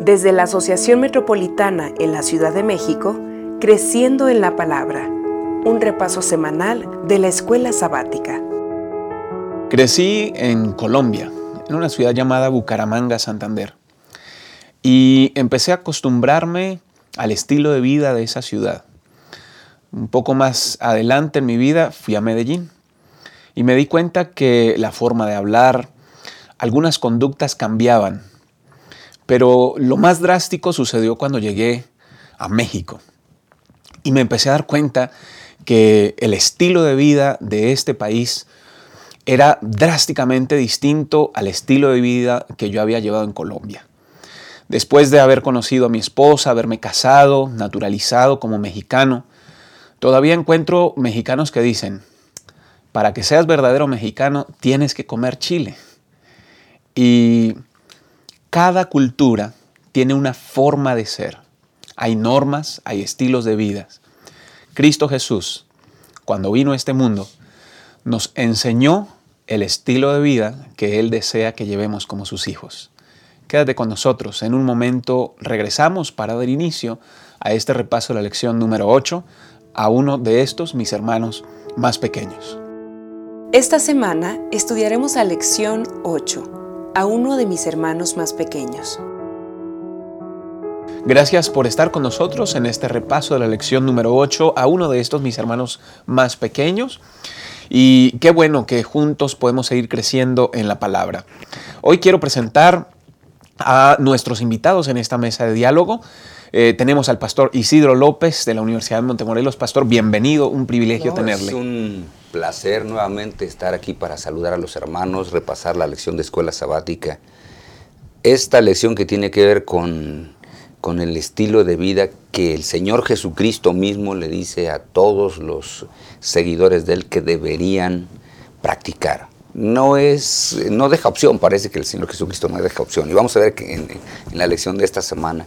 Desde la Asociación Metropolitana en la Ciudad de México, Creciendo en la Palabra, un repaso semanal de la Escuela Sabática. Crecí en Colombia, en una ciudad llamada Bucaramanga, Santander, y empecé a acostumbrarme al estilo de vida de esa ciudad. Un poco más adelante en mi vida fui a Medellín y me di cuenta que la forma de hablar, algunas conductas cambiaban. Pero lo más drástico sucedió cuando llegué a México y me empecé a dar cuenta que el estilo de vida de este país era drásticamente distinto al estilo de vida que yo había llevado en Colombia. Después de haber conocido a mi esposa, haberme casado, naturalizado como mexicano, todavía encuentro mexicanos que dicen, para que seas verdadero mexicano tienes que comer chile. Y cada cultura tiene una forma de ser. Hay normas, hay estilos de vida. Cristo Jesús, cuando vino a este mundo, nos enseñó el estilo de vida que Él desea que llevemos como sus hijos. Quédate con nosotros. En un momento regresamos para dar inicio a este repaso de la lección número 8 a uno de estos mis hermanos más pequeños. Esta semana estudiaremos la lección 8 a uno de mis hermanos más pequeños. Gracias por estar con nosotros en este repaso de la lección número 8 a uno de estos mis hermanos más pequeños. Y qué bueno que juntos podemos seguir creciendo en la palabra. Hoy quiero presentar a nuestros invitados en esta mesa de diálogo. Eh, tenemos al pastor Isidro López de la Universidad de Montemorelos. Pastor, bienvenido, un privilegio tenerle. Es un placer nuevamente estar aquí para saludar a los hermanos, repasar la lección de escuela sabática. Esta lección que tiene que ver con, con el estilo de vida que el Señor Jesucristo mismo le dice a todos los seguidores de Él que deberían practicar no es, no deja opción, parece que el Señor Jesucristo no deja opción. Y vamos a ver que en, en la lección de esta semana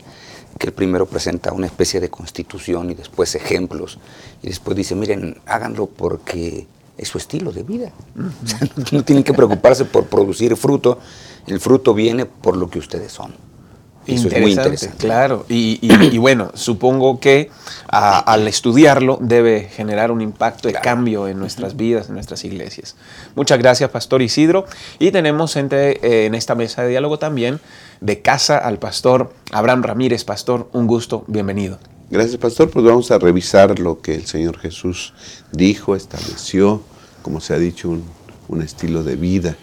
que él primero presenta una especie de constitución y después ejemplos, y después dice, miren, háganlo porque es su estilo de vida. no, tienen que preocuparse por producir fruto, el fruto viene por lo que ustedes son. Eso es muy interesante. Claro, y, bueno, supongo que al estudiarlo debe generar un impacto de cambio en nuestras vidas, en nuestras iglesias. Muchas gracias, Pastor Isidro. Y tenemos entre, eh, en esta mesa de diálogo también de casa al pastor Abraham Ramírez. Pastor, un gusto, bienvenido. Gracias, pastor. Pues vamos a revisar lo que el Señor Jesús dijo, estableció, como se ha dicho, un, estilo de vida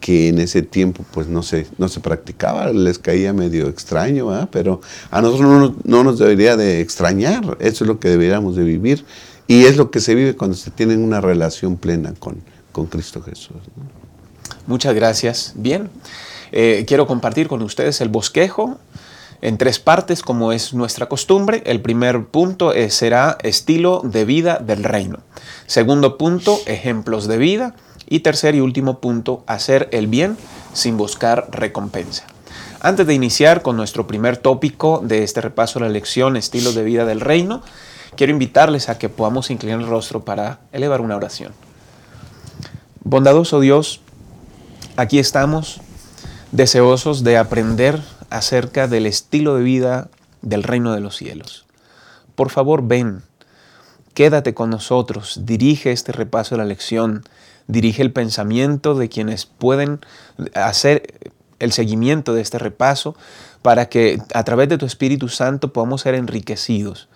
que en ese tiempo pues no se, no se practicaba, les caía medio extraño, pero a nosotros no, nos debería de extrañar, eso es lo que deberíamos de vivir y es lo que se vive cuando se tiene una relación plena con, con Cristo Jesús. Muchas gracias. Bien, eh, quiero compartir con ustedes el bosquejo en tres partes como es nuestra costumbre. El primer punto será estilo de vida del reino. Segundo punto, ejemplos de vida. Y tercer y último punto, hacer el bien sin buscar recompensa. Antes de iniciar con nuestro primer tópico de este repaso de la lección, estilo de vida del reino, quiero invitarles a que podamos inclinar el rostro para elevar una oración. Bondadoso Dios, aquí estamos deseosos de aprender acerca del estilo de vida del reino de los cielos. Por favor, ven, quédate con nosotros, dirige este repaso de la lección, dirige el pensamiento de quienes pueden hacer el seguimiento de este repaso para que a través de tu Espíritu Santo podamos ser enriquecidos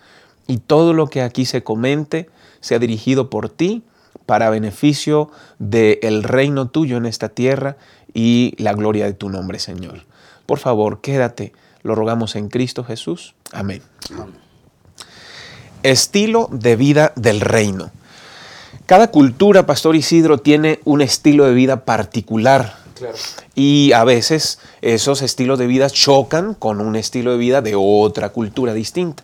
y todo lo que aquí se comente sea dirigido por ti para beneficio del reino tuyo en esta tierra y la gloria de tu nombre, Señor. Por favor, quédate, lo rogamos en Cristo Jesús. Amén. Estilo de vida del reino. Cada cultura, Pastor Isidro, tiene un estilo de vida particular. Y a veces esos estilos de vida chocan con un estilo de vida de otra cultura distinta.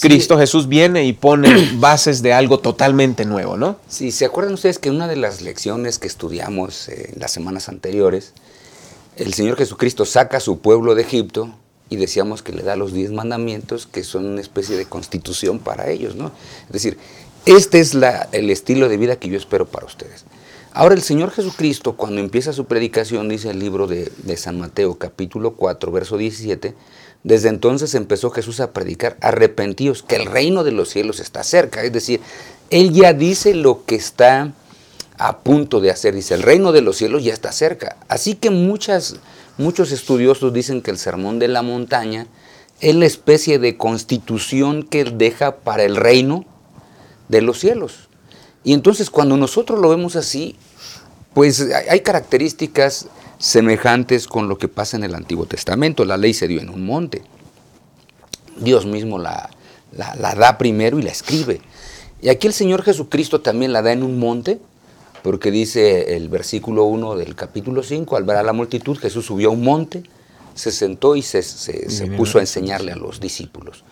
Cristo Jesús viene y pone bases de algo totalmente nuevo, ¿no? Sí, ¿se acuerdan ustedes que una de las lecciones que estudiamos en las semanas anteriores, el Señor Jesucristo saca a su pueblo de Egipto y decíamos que le da los diez mandamientos que son una especie de constitución para ellos, ¿no? Es decir, este es el estilo de vida que yo espero para ustedes. Ahora el Señor Jesucristo, cuando empieza su predicación, dice el libro de, de, San Mateo capítulo 4, verso 17, desde entonces empezó Jesús a predicar, arrepentíos, que el reino de los cielos está cerca. Es decir, Él ya dice lo que está a punto de hacer, dice, el reino de los cielos ya está cerca. Así que muchas, muchos estudiosos dicen que el sermón de la montaña es la especie de constitución que deja para el reino de los cielos. Y entonces cuando nosotros lo vemos así, pues hay características semejantes con lo que pasa en el Antiguo Testamento. La ley se dio en un monte. Dios mismo la, la, da primero y la escribe. Y aquí el Señor Jesucristo también la da en un monte, porque dice el versículo 1 del capítulo 5, al ver a la multitud, Jesús subió a un monte, se sentó y se, se puso a enseñarle a los discípulos.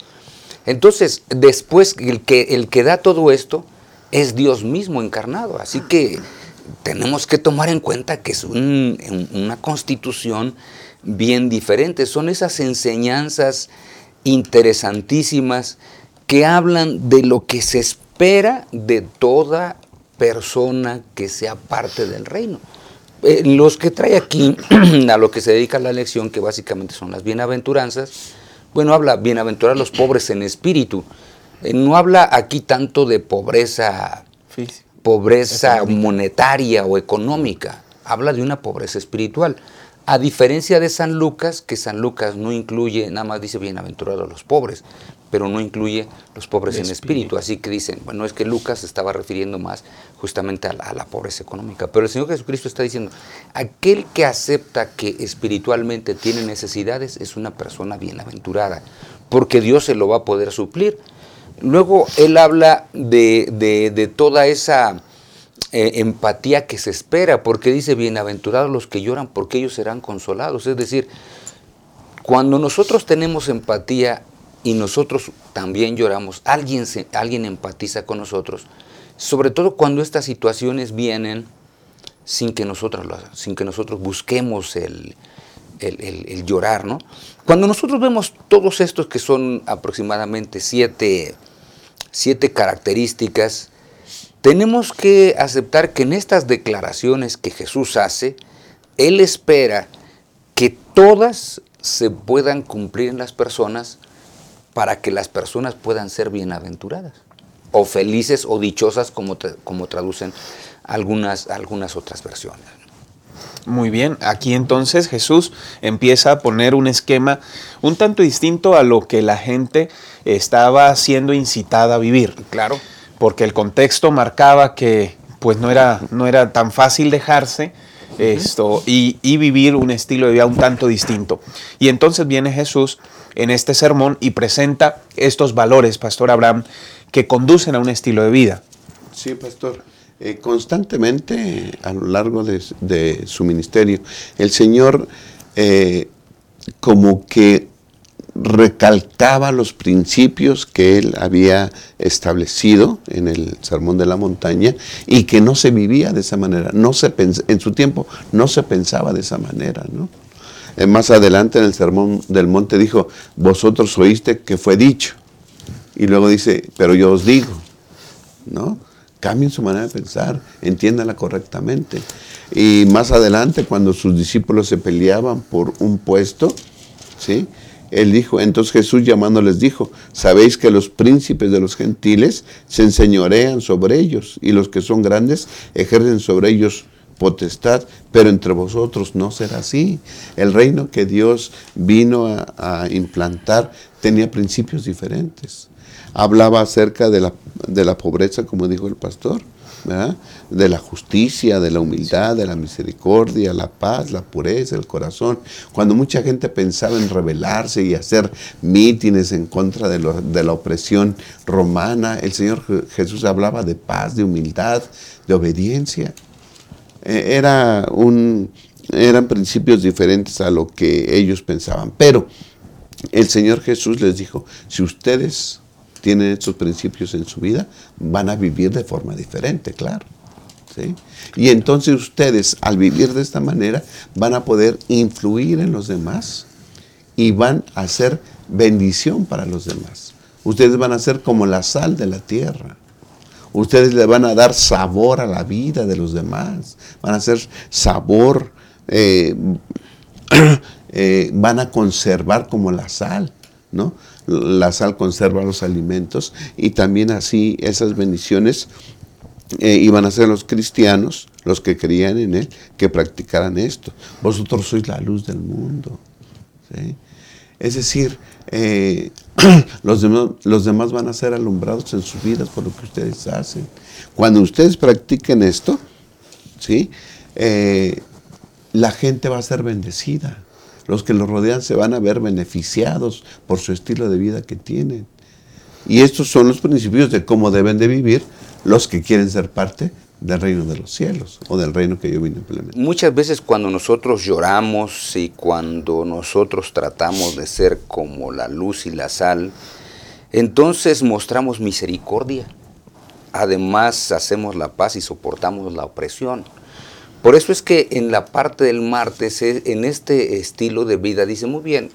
Entonces, después, el que, el que da todo esto es Dios mismo encarnado. Así que tenemos que tomar en cuenta que es una constitución bien diferente. Son esas enseñanzas interesantísimas que hablan de lo que se espera de toda persona que sea parte del reino. Eh, los que trae aquí a lo que se dedica la lección, que básicamente son las bienaventuranzas, bueno, habla bienaventurar los pobres en espíritu. Eh, no habla aquí tanto de pobreza física pobreza monetaria o económica, habla de una pobreza espiritual. A diferencia de San Lucas, que San Lucas no incluye, nada más dice bienaventurados los pobres, pero no incluye los pobres en espíritu. Así que dicen, bueno, es que Lucas estaba refiriendo más justamente a la, a la, pobreza económica. Pero el Señor Jesucristo está diciendo, aquel que acepta que espiritualmente tiene necesidades es una persona bienaventurada, porque Dios se lo va a poder suplir. Luego él habla de, toda esa eh, empatía que se espera, porque dice, bienaventurados los que lloran, porque ellos serán consolados. Es decir, cuando nosotros tenemos empatía y nosotros también lloramos, alguien, alguien empatiza con nosotros, sobre todo cuando estas situaciones vienen sin que nosotros, sin que nosotros busquemos el, el, llorar, ¿no? Cuando nosotros vemos todos estos que son aproximadamente siete, siete características, tenemos que aceptar que en estas declaraciones que Jesús hace, Él espera que todas se puedan cumplir en las personas para que las personas puedan ser bienaventuradas, o felices o dichosas como, como traducen algunas, algunas otras versiones. Muy bien, aquí entonces Jesús empieza a poner un esquema un tanto distinto a lo que la gente estaba siendo incitada a vivir. Claro. Porque el contexto marcaba que pues no era, no era tan fácil dejarse esto y, y vivir un estilo de vida un tanto distinto. Y entonces viene Jesús en este sermón y presenta estos valores, Pastor Abraham, que conducen a un estilo de vida. Sí, Pastor. Eh, constantemente a lo largo de, su ministerio, el Señor eh, como que recalcaba los principios que él había establecido en el Sermón de la Montaña y que no se vivía de esa manera. No se en su tiempo no se pensaba de esa manera. ¿no? Eh, más adelante en el Sermón del Monte dijo, vosotros oíste que fue dicho. Y luego dice, pero yo os digo. ¿no? cambien su manera de pensar, entiéndanla correctamente. Y más adelante, cuando sus discípulos se peleaban por un puesto, ¿sí? Él dijo, entonces Jesús llamándoles dijo, sabéis que los príncipes de los gentiles se enseñorean sobre ellos y los que son grandes ejercen sobre ellos potestad, pero entre vosotros no será así. El reino que Dios vino a, implantar tenía principios diferentes hablaba acerca de la, de la pobreza, como dijo el pastor, de la justicia, de la humildad, de la misericordia, la paz, la pureza, el corazón. Cuando mucha gente pensaba en rebelarse y hacer mítines en contra de, de la opresión romana, el Señor Jesús hablaba de paz, de humildad, de obediencia. E, era un, eran principios diferentes a lo que ellos pensaban. Pero el Señor Jesús les dijo, si ustedes tienen estos principios en su vida, van a vivir de forma diferente, claro. Y entonces ustedes, al vivir de esta manera, van a poder influir en los demás y van a ser bendición para los demás. Ustedes van a ser como la sal de la tierra. Ustedes le van a dar sabor a la vida de los demás. Van a hacer sabor, eh, eh, van a conservar como la sal, ¿no? La sal conserva los alimentos y también así esas bendiciones eh, iban a ser los cristianos, los que creían en Él, que practicaran esto. Vosotros sois la luz del mundo. Es decir, los, demás, los demás van a ser alumbrados en sus vidas por lo que ustedes hacen. Cuando ustedes practiquen esto, ¿sí? Eh, la gente va a ser bendecida. Los que los rodean se van a ver beneficiados por su estilo de vida que tienen. Y estos son los principios de cómo deben de vivir los que quieren ser parte del reino de los cielos o del reino que yo vine a implementar. Muchas veces cuando nosotros lloramos y cuando nosotros tratamos de ser como la luz y la sal, entonces mostramos misericordia. Además hacemos la paz y soportamos la opresión. Por eso es que en la parte del martes, en este estilo de vida, dice muy bien,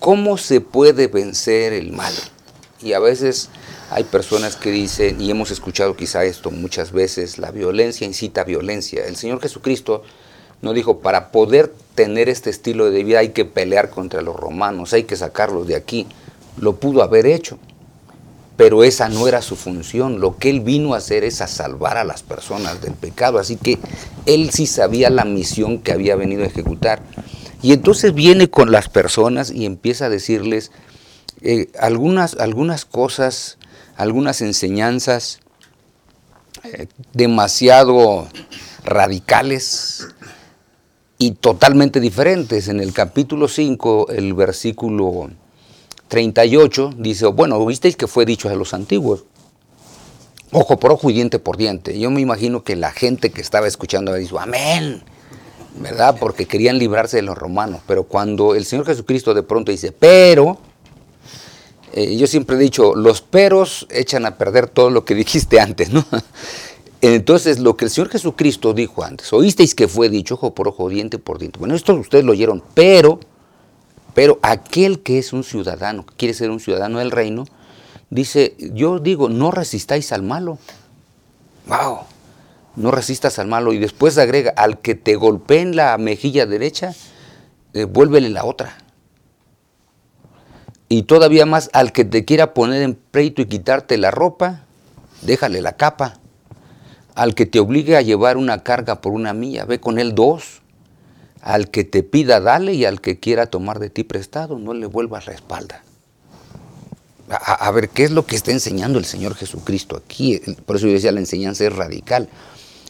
¿cómo se puede vencer el mal? Y a veces hay personas que dicen, y hemos escuchado quizá esto muchas veces, la violencia incita a violencia. El Señor Jesucristo no dijo, para poder tener este estilo de vida hay que pelear contra los romanos, hay que sacarlos de aquí. Lo pudo haber hecho, pero esa no era su función. Lo que él vino a hacer es a salvar a las personas del pecado. Así que él sí sabía la misión que había venido a ejecutar. Y entonces viene con las personas y empieza a decirles eh, algunas, algunas cosas algunas enseñanzas eh, demasiado radicales y totalmente diferentes. En el capítulo 5, el versículo 38 dice, bueno, visteis que fue dicho a los antiguos, ojo por ojo y diente por diente. Yo me imagino que la gente que estaba escuchando dijo, amén, ¿verdad? Porque querían librarse de los romanos. Pero cuando el Señor Jesucristo de pronto dice, pero, eh, yo siempre he dicho, los peros echan a perder todo lo que dijiste antes, ¿no? Entonces, lo que el Señor Jesucristo dijo antes, oísteis que fue dicho ojo por ojo, diente por diente. Bueno, esto ustedes lo oyeron, pero, pero aquel que es un ciudadano, que quiere ser un ciudadano del reino, dice, yo digo, no resistáis al malo. ¡Wow! No resistas al malo. Y después agrega, al que te golpee en la mejilla derecha, eh, vuélvele la otra. Y todavía más al que te quiera poner en pleito y quitarte la ropa, déjale la capa. Al que te obligue a llevar una carga por una milla, ve con él dos. Al que te pida, dale, y al que quiera tomar de ti prestado, no le vuelvas la espalda. A, a, ver, ¿qué es lo que está enseñando el Señor Jesucristo aquí? Por eso yo decía, la enseñanza es radical.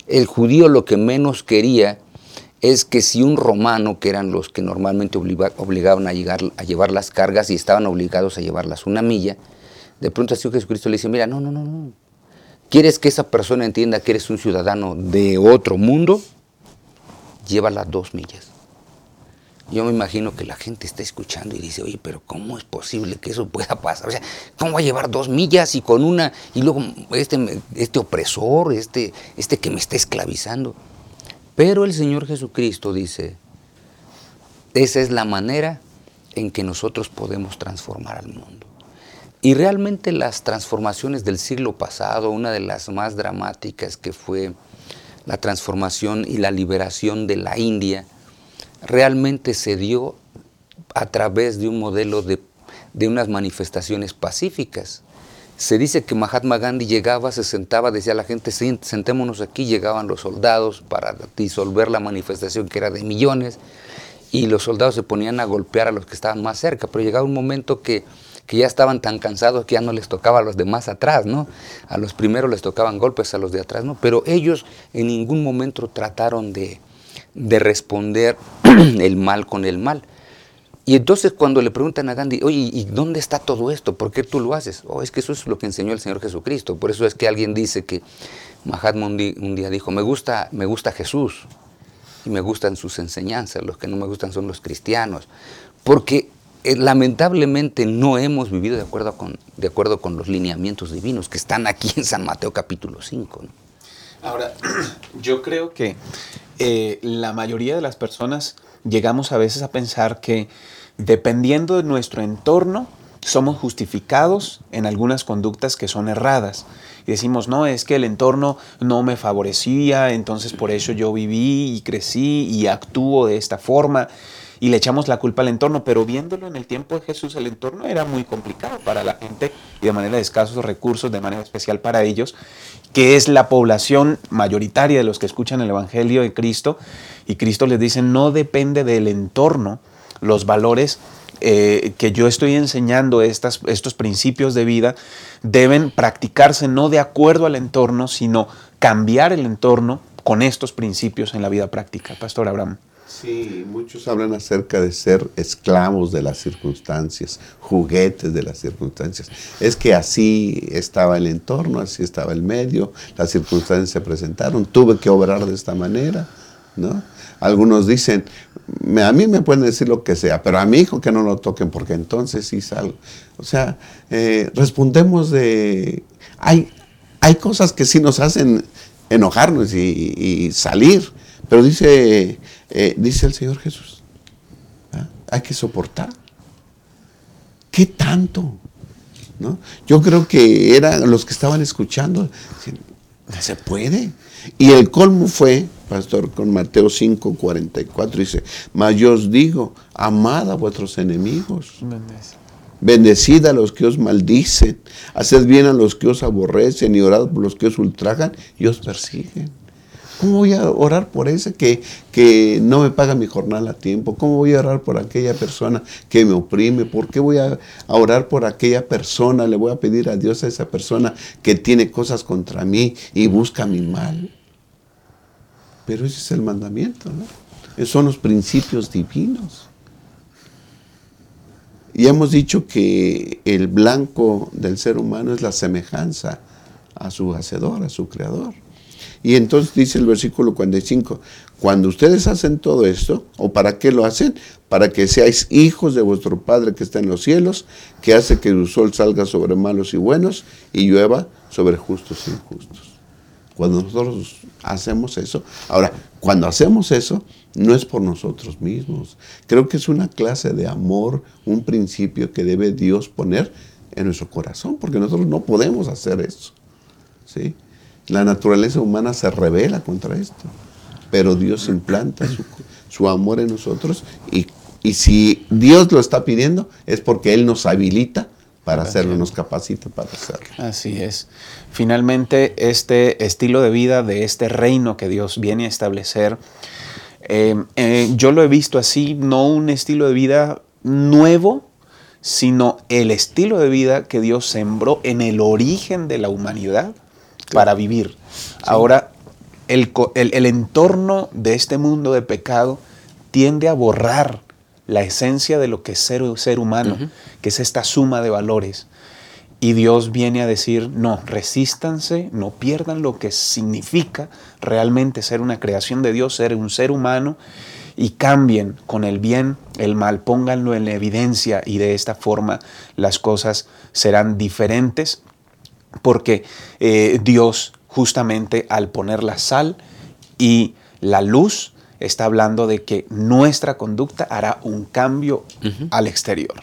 El judío lo que menos quería es que si un romano, que eran los que normalmente obligaban a, a llevar las cargas y estaban obligados a llevarlas una milla, de pronto así Jesucristo le dice, mira, no, no, no, no. ¿Quieres que esa persona entienda que eres un ciudadano de otro mundo? Llévala dos millas. Yo me imagino que la gente está escuchando y dice, oye, pero ¿cómo es posible que eso pueda pasar? O sea, ¿cómo va a llevar dos millas y con una, y luego este, este opresor, este, este que me está esclavizando? Pero el Señor Jesucristo dice, esa es la manera en que nosotros podemos transformar al mundo. Y realmente las transformaciones del siglo pasado, una de las más dramáticas que fue la transformación y la liberación de la India, realmente se dio a través de un modelo de, de unas manifestaciones pacíficas. Se dice que Mahatma Gandhi llegaba, se sentaba, decía a la gente, sentémonos aquí, llegaban los soldados para disolver la manifestación que era de millones, y los soldados se ponían a golpear a los que estaban más cerca, pero llegaba un momento que, ya estaban tan cansados que ya no les tocaba a los demás atrás, ¿no? A los primeros les tocaban golpes, a los de atrás, ¿no? Pero ellos en ningún momento trataron de, de responder el mal con el mal. Y entonces cuando le preguntan a Gandhi, oye, ¿y dónde está todo esto? ¿Por qué tú lo haces? Oh, es que eso es lo que enseñó el Señor Jesucristo. Por eso es que alguien dice que Mahatma un día, dijo, me gusta, me gusta Jesús y me gustan sus enseñanzas, los que no me gustan son los cristianos. Porque eh, lamentablemente no hemos vivido de acuerdo, con, de acuerdo con los lineamientos divinos que están aquí en San Mateo capítulo 5. Ahora, yo creo que eh, la mayoría de las personas llegamos a veces a pensar que dependiendo de nuestro entorno, somos justificados en algunas conductas que son erradas. Y decimos, no, es que el entorno no me favorecía, entonces por eso yo viví y crecí y actúo de esta forma y le echamos la culpa al entorno, pero viéndolo en el tiempo de Jesús, el entorno era muy complicado para la gente y de manera de escasos recursos, de manera especial para ellos, que es la población mayoritaria de los que escuchan el Evangelio de Cristo, y Cristo les dice, no depende del entorno los valores eh, que yo estoy enseñando estas, estos principios de vida deben practicarse no de acuerdo al entorno, sino cambiar el entorno con estos principios en la vida práctica. Pastor Abraham. Sí, muchos hablan acerca de ser esclavos de las circunstancias, juguetes de las circunstancias. Es que así estaba el entorno, así estaba el medio, las circunstancias se presentaron, tuve que obrar de esta manera, ¿no? Algunos dicen, a mí me pueden decir lo que sea, pero a mi hijo que no lo toquen porque entonces sí salgo. O sea, eh, respondemos de... Hay, hay cosas que sí nos hacen enojarnos y, salir, pero dice, eh, dice el Señor Jesús, ¿ah? hay que soportar. ¿Qué tanto? ¿No? Yo creo que eran los que estaban escuchando, se puede. Y el colmo fue, pastor, con Mateo 5, 44, dice, mas yo os digo, amad a vuestros enemigos. Bendecid a los que os maldicen, haced bien a los que os aborrecen y orad por los que os ultrajan y os persiguen. ¿Cómo voy a orar por ese que, que no me paga mi jornal a tiempo? ¿Cómo voy a orar por aquella persona que me oprime? ¿Por qué voy a, orar por aquella persona? Le voy a pedir a Dios a esa persona que tiene cosas contra mí y busca mi mal. Pero ese es el mandamiento, ¿no? Esos son los principios divinos. Y hemos dicho que el blanco del ser humano es la semejanza a su hacedor, a su creador. Y entonces dice el versículo 45, cuando ustedes hacen todo esto, ¿o para qué lo hacen? Para que seáis hijos de vuestro Padre que está en los cielos, que hace que el sol salga sobre malos y buenos y llueva sobre justos e injustos. Cuando nosotros hacemos eso, ahora, cuando hacemos eso, no es por nosotros mismos. Creo que es una clase de amor, un principio que debe Dios poner en nuestro corazón, porque nosotros no podemos hacer eso. ¿sí? La naturaleza humana se revela contra esto, pero Dios implanta su, amor en nosotros y, si Dios lo está pidiendo es porque Él nos habilita para hacerlo, nos capacita para hacerlo. Así es. Finalmente, este estilo de vida de este reino que Dios viene a establecer, eh, eh, yo lo he visto así, no un estilo de vida nuevo, sino el estilo de vida que Dios sembró en el origen de la humanidad para vivir. Ahora, el, entorno de este mundo de pecado tiende a borrar la esencia de lo que es ser, ser humano, que es esta suma de valores. Y Dios viene a decir, no, resístanse, no pierdan lo que significa realmente ser una creación de Dios, ser un ser humano, y cambien con el bien el mal, pónganlo en evidencia y de esta forma las cosas serán diferentes porque eh, Dios justamente al poner la sal y la luz está hablando de que nuestra conducta hará un cambio al exterior.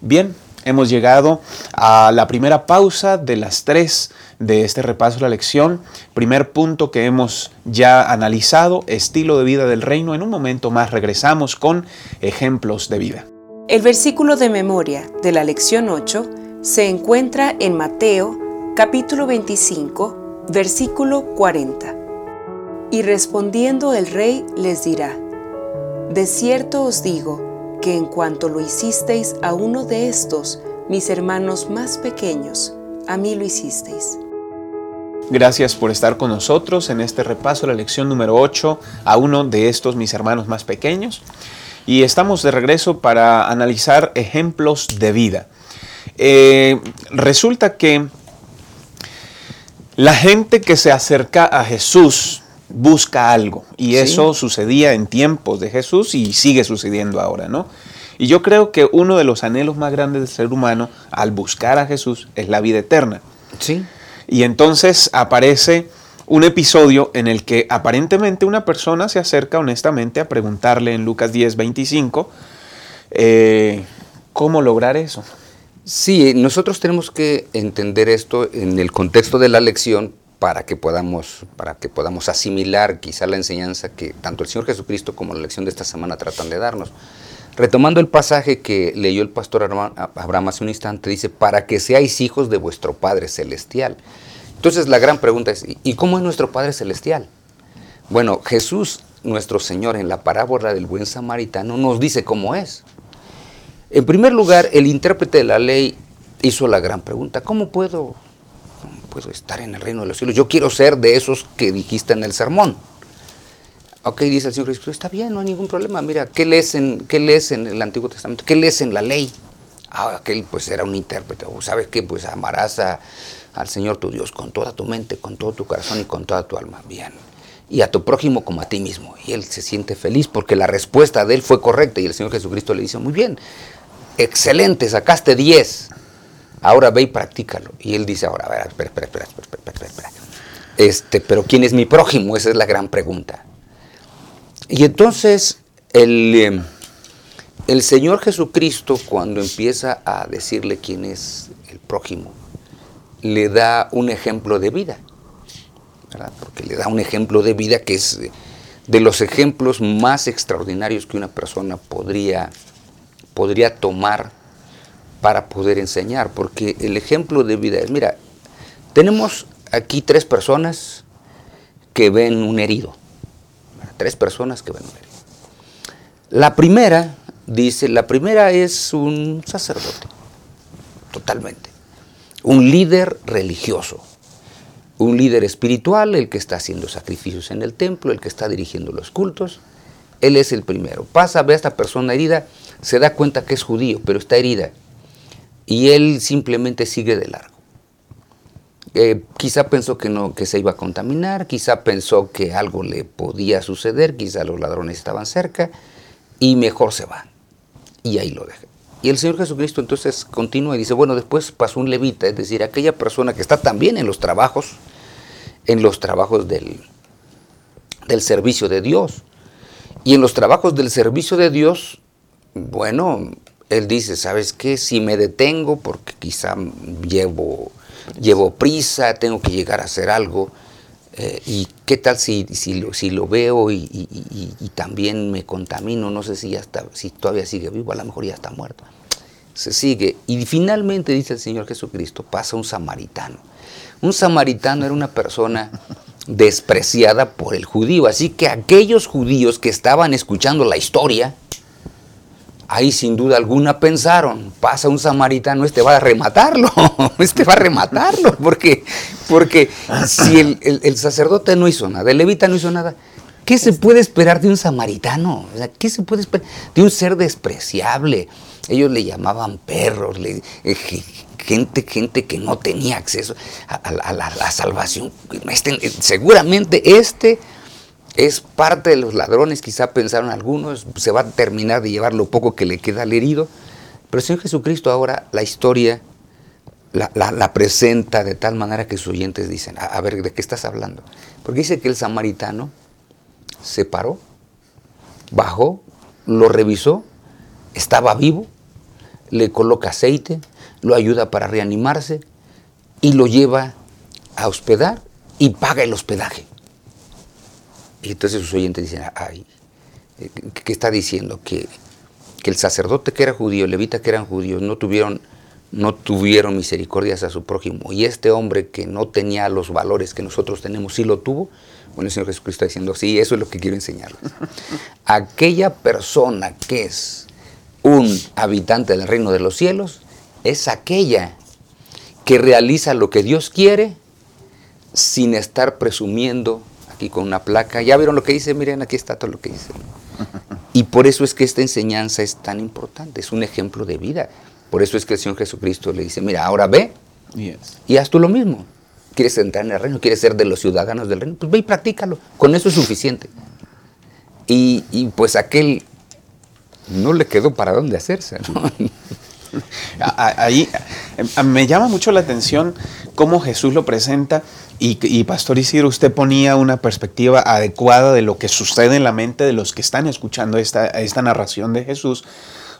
Bien, hemos llegado a la primera pausa de las tres de este repaso de la lección. Primer punto que hemos ya analizado, estilo de vida del reino. En un momento más regresamos con ejemplos de vida. El versículo de memoria de la lección 8 se encuentra en Mateo capítulo 25, versículo 40. Y respondiendo el rey les dirá, De cierto os digo que en cuanto lo hicisteis a uno de estos, mis hermanos más pequeños, a mí lo hicisteis. Gracias por estar con nosotros en este repaso de la lección número 8 a uno de estos mis hermanos más pequeños. Y estamos de regreso para analizar ejemplos de vida. Eh, resulta que la gente que se acerca a Jesús busca algo y eso sucedía en tiempos de Jesús y sigue sucediendo ahora, ¿no? Y yo creo que uno de los anhelos más grandes del ser humano al buscar a Jesús es la vida eterna. Sí. Y entonces aparece un episodio en el que aparentemente una persona se acerca honestamente a preguntarle en Lucas 10, 25, eh, ¿cómo lograr eso? Sí, nosotros tenemos que entender esto en el contexto de la lección para que podamos, para que podamos asimilar quizá la enseñanza que tanto el Señor Jesucristo como la lección de esta semana tratan de darnos. Retomando el pasaje que leyó el pastor Abraham hace un instante, dice, para que seáis hijos de vuestro Padre Celestial. Entonces la gran pregunta es, ¿y cómo es nuestro Padre Celestial? Bueno, Jesús, nuestro Señor, en la parábola del buen samaritano, nos dice cómo es. En primer lugar, el intérprete de la ley hizo la gran pregunta, ¿cómo puedo puedo estar en el reino de los cielos. Yo quiero ser de esos que dijiste en el sermón. Ok, dice el Señor Jesús, está bien, no hay ningún problema. Mira, ¿qué lees en, qué lees en el Antiguo Testamento? ¿Qué lees en la ley? Ah, aquel pues era un intérprete. ¿Sabes qué? Pues amarás al Señor tu Dios con toda tu mente, con todo tu corazón y con toda tu alma. Bien. Y a tu prójimo como a ti mismo. Y él se siente feliz porque la respuesta de él fue correcta. Y el Señor Jesucristo le dice, muy bien, excelente, sacaste 10 ahora ve y practícalo. Y él dice, ahora, a ver, espera, espera, espera, espera, espera, espera. Este, pero ¿quién es mi prójimo? Esa es la gran pregunta. Y entonces el, em, el Señor Jesucristo, cuando empieza a decirle quién es el prójimo, le da un ejemplo de vida. ¿verdad? Porque le da un ejemplo de vida que es de los ejemplos más extraordinarios que una persona podría, podría tomar para poder enseñar, porque el ejemplo de vida es, mira, tenemos aquí tres personas que ven un herido, tres personas que ven un herido. La primera, dice, la primera es un sacerdote, totalmente, un líder religioso, un líder espiritual, el que está haciendo sacrificios en el templo, el que está dirigiendo los cultos, él es el primero. Pasa, ve a esta persona herida, se da cuenta que es judío, pero está herida y él simplemente sigue de largo. Eh, quizá pensó que, no, que se iba a contaminar, quizá pensó que algo le podía suceder, quizá los ladrones estaban cerca y mejor se va. Y ahí lo deja. Y el Señor Jesucristo entonces continúa y dice, bueno, después pasó un levita, es decir, aquella persona que está también en los trabajos, en los trabajos del, del servicio de Dios. Y en los trabajos del servicio de Dios, bueno, él dice, ¿sabes qué? Si me detengo porque quizá llevo, llevo prisa, tengo que llegar a hacer algo, eh, ¿y qué tal si, si, lo, si lo veo y, también me contamino? No sé si, ya está, si todavía sigue vivo, a lo mejor ya está muerto. Se sigue. Y finalmente, dice el Señor Jesucristo, pasa un samaritano. Un samaritano era una persona despreciada por el judío. Así que aquellos judíos que estaban escuchando la historia, ahí sin duda alguna pensaron, pasa un samaritano, este va a rematarlo, este va a rematarlo, porque, porque si el, sacerdote no hizo nada, el levita no hizo nada, ¿qué se puede esperar de un samaritano? ¿Qué se puede esperar de un ser despreciable? Ellos le llamaban perros, eh, gente, gente que no tenía acceso a, la, salvación. Este, seguramente este es parte de los ladrones, quizá pensaron algunos, se va a terminar de llevar lo poco que le queda al herido. Pero el Señor Jesucristo ahora la historia la, presenta de tal manera que sus oyentes dicen, a, ver, ¿de qué estás hablando? Porque dice que el samaritano se paró, bajó, lo revisó, estaba vivo, le coloca aceite, lo ayuda para reanimarse y lo lleva a hospedar y paga el hospedaje. Y entonces sus oyentes dicen, ay, ¿qué está diciendo? Que, el sacerdote que era judío, el levita que eran judíos, no tuvieron, no tuvieron misericordia hacia su prójimo. Y este hombre que no tenía los valores que nosotros tenemos, sí lo tuvo. Bueno, el Señor Jesucristo está diciendo, sí, eso es lo que quiero enseñarles. Aquella persona que es un habitante del reino de los cielos, es aquella que realiza lo que Dios quiere sin estar presumiendo aquí con una placa. Ya vieron lo que dice, miren, aquí está todo lo que dice. Y por eso es que esta enseñanza es tan importante, es un ejemplo de vida. Por eso es que el Señor Jesucristo le dice, mira, ahora ve y haz tú lo mismo. ¿Quieres entrar en el reino? ¿Quieres ser de los ciudadanos del reino? Pues ve y practícalo. Con eso es suficiente. Y, y pues aquel no le quedó para dónde hacerse. Ahí eh, me llama mucho la atención cómo Jesús lo presenta y, Pastor Isidro, usted ponía una perspectiva adecuada de lo que sucede en la mente de los que están escuchando esta, esta narración de Jesús,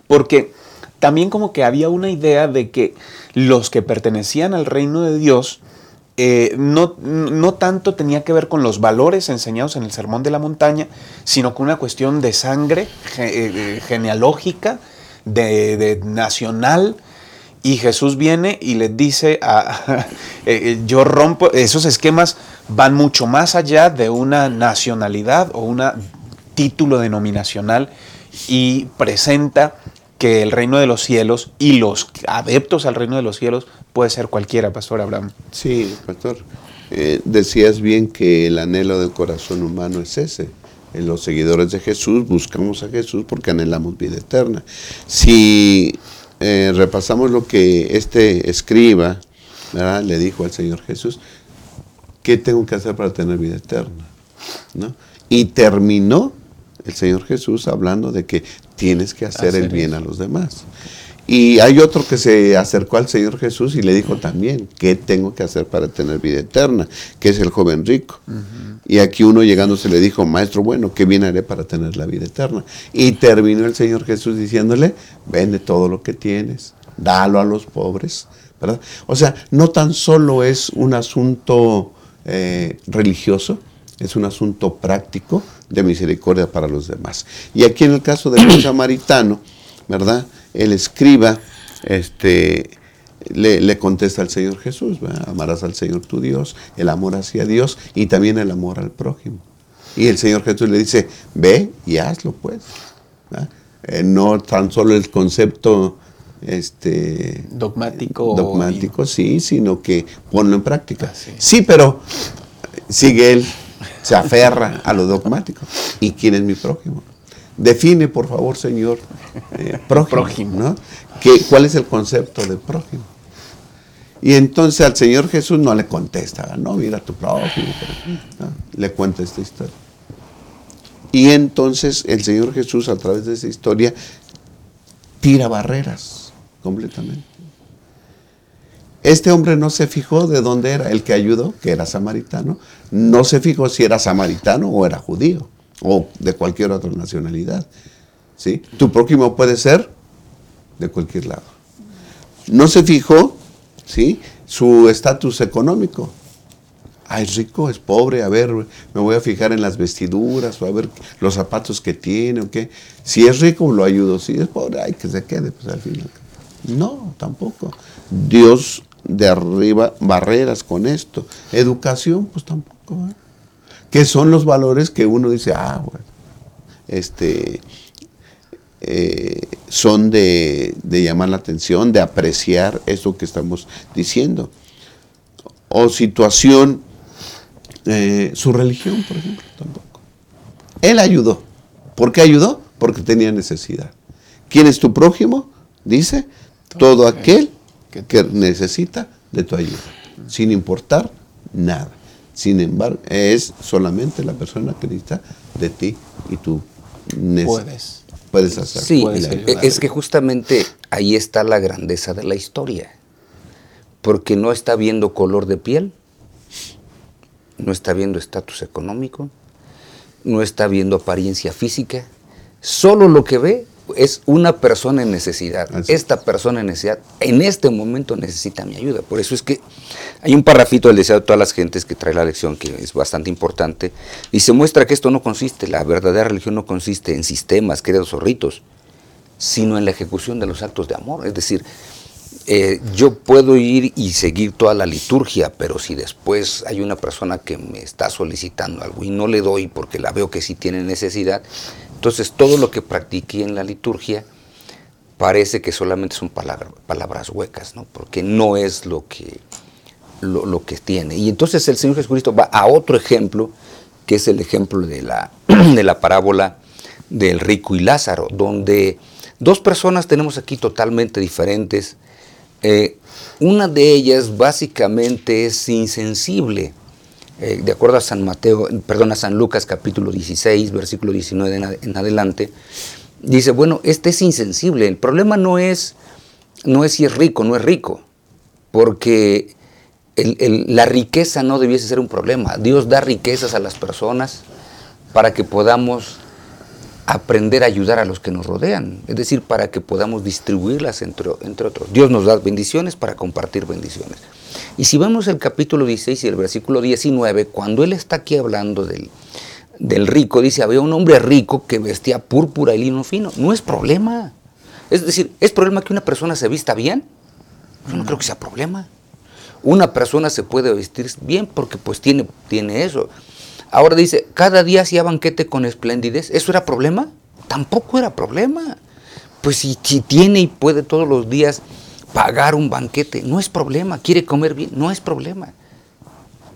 porque también como que había una idea de que los que pertenecían al reino de Dios eh, no, no, tanto tenía que ver con los valores enseñados en el Sermón de la Montaña, sino con una cuestión de sangre eh, genealógica, de, nacional. Y Jesús viene y les dice, eh, yo rompo, esos esquemas van mucho más allá de una nacionalidad o un título denominacional y presenta que el reino de los cielos y los adeptos al reino de los cielos puede ser cualquiera, Pastor Abraham. Sí, Pastor. Eh, decías bien que el anhelo del corazón humano es ese. En los seguidores de Jesús buscamos a Jesús porque anhelamos vida eterna. Si eh, repasamos lo que este escriba le dijo al Señor Jesús, ¿qué tengo que hacer para tener vida eterna? ¿No? Y terminó el Señor Jesús hablando de que tienes que hacer, el bien a los demás. Y hay otro que se acercó al Señor Jesús y le dijo también, ¿qué tengo que hacer para tener vida eterna? Que es el joven rico. Y aquí uno llegando se le dijo, maestro, bueno, ¿qué bien haré para tener la vida eterna? Y terminó el Señor Jesús diciéndole, vende todo lo que tienes, dalo a los pobres. ¿verdad? O sea, no tan solo es un asunto eh, religioso, es un asunto práctico de misericordia para los demás. Y aquí en el caso del samaritano, ¿verdad? El escriba este, le, contesta al Señor Jesús, amarás al Señor tu Dios, el amor hacia Dios y también el amor al prójimo. Y el Señor Jesús le dice, ve y hazlo pues. Eh, no tan solo el concepto este, dogmático. Dogmático, sí, sino que ponlo en práctica. Ah, sí, pero sigue él se aferra a lo dogmático. ¿Y quién es mi prójimo? Define, por favor, Señor, eh, prójimo. ¿no? ¿Cuál es el concepto de prójimo? Y entonces al Señor Jesús no le contesta, no, mira tu prójimo, le cuenta esta historia. Y entonces el Señor Jesús a través de esa historia tira barreras completamente. Este hombre no se fijó de dónde era el que ayudó, que era samaritano, no se fijó si era samaritano o era judío o de cualquier otra nacionalidad. ¿sí? Tu prójimo puede ser de cualquier lado. No se fijó ¿sí? su estatus económico. Ah, es rico, es pobre, a ver, me voy a fijar en las vestiduras o a ver los zapatos que tiene o qué. Si es rico, lo ayudo. Si es pobre, ay, que se quede, pues al final. No, tampoco. Dios de arriba barreras con esto. Educación, pues tampoco. ¿eh? Que son los valores que uno dice, ah, bueno, este, eh, son de, llamar la atención, de apreciar eso que estamos diciendo. O situación, eh, su religión, por ejemplo, tampoco. Él ayudó. ¿Por qué ayudó? Porque tenía necesidad. ¿Quién es tu prójimo? Dice, todo aquel que necesita de tu ayuda, sin importar nada. Sin embargo, es solamente la persona que necesita de ti y tú puedes, puedes hacer. Sí, es que justamente ahí está la grandeza de la historia, porque no está viendo color de piel, no está viendo estatus económico, no está viendo apariencia física, solo lo que ve es una persona en necesidad. Esta persona en necesidad en este momento necesita mi ayuda. Por eso es que hay un parrafito del deseo de todas las gentes que trae la lección que es bastante importante y se muestra que esto no consiste, la verdadera religión no consiste en sistemas, credos o ritos, sino en la ejecución de los actos de amor. Es decir, eh, yo puedo ir y seguir toda la liturgia, pero si después hay una persona que me está solicitando algo y no le doy porque la veo que sí tiene necesidad, entonces todo lo que practiqué en la liturgia parece que solamente son palabras, huecas, ¿no? porque no es lo que, lo, que tiene. Y entonces el Señor Jesucristo va a otro ejemplo, que es el ejemplo de la, de la parábola del rico y Lázaro, donde dos personas tenemos aquí totalmente diferentes. Eh, una de ellas básicamente es insensible eh, de acuerdo a San Mateo, perdón, a San Lucas capítulo 16, versículo 19 en, adelante, dice, bueno, este es insensible, el problema no es, no es si es rico, no es rico, porque la riqueza no debiese ser un problema. Dios da riquezas a las personas para que podamos aprender a ayudar a los que nos rodean, es decir, para que podamos distribuirlas entre, entre otros. Dios nos da bendiciones para compartir bendiciones. Y si vemos el capítulo 16 y el versículo 19, cuando él está aquí hablando del, del rico, dice, había un hombre rico que vestía púrpura y lino fino. No es problema. Es decir, ¿es problema que una persona se vista bien? Yo no creo que sea problema. Una persona se puede vestir bien porque pues tiene, tiene eso. Ahora dice, cada día hacía banquete con esplendidez. ¿Eso era problema? Tampoco era problema. Pues si, tiene y puede todos los días pagar un banquete, no es problema. Quiere comer bien, no es problema.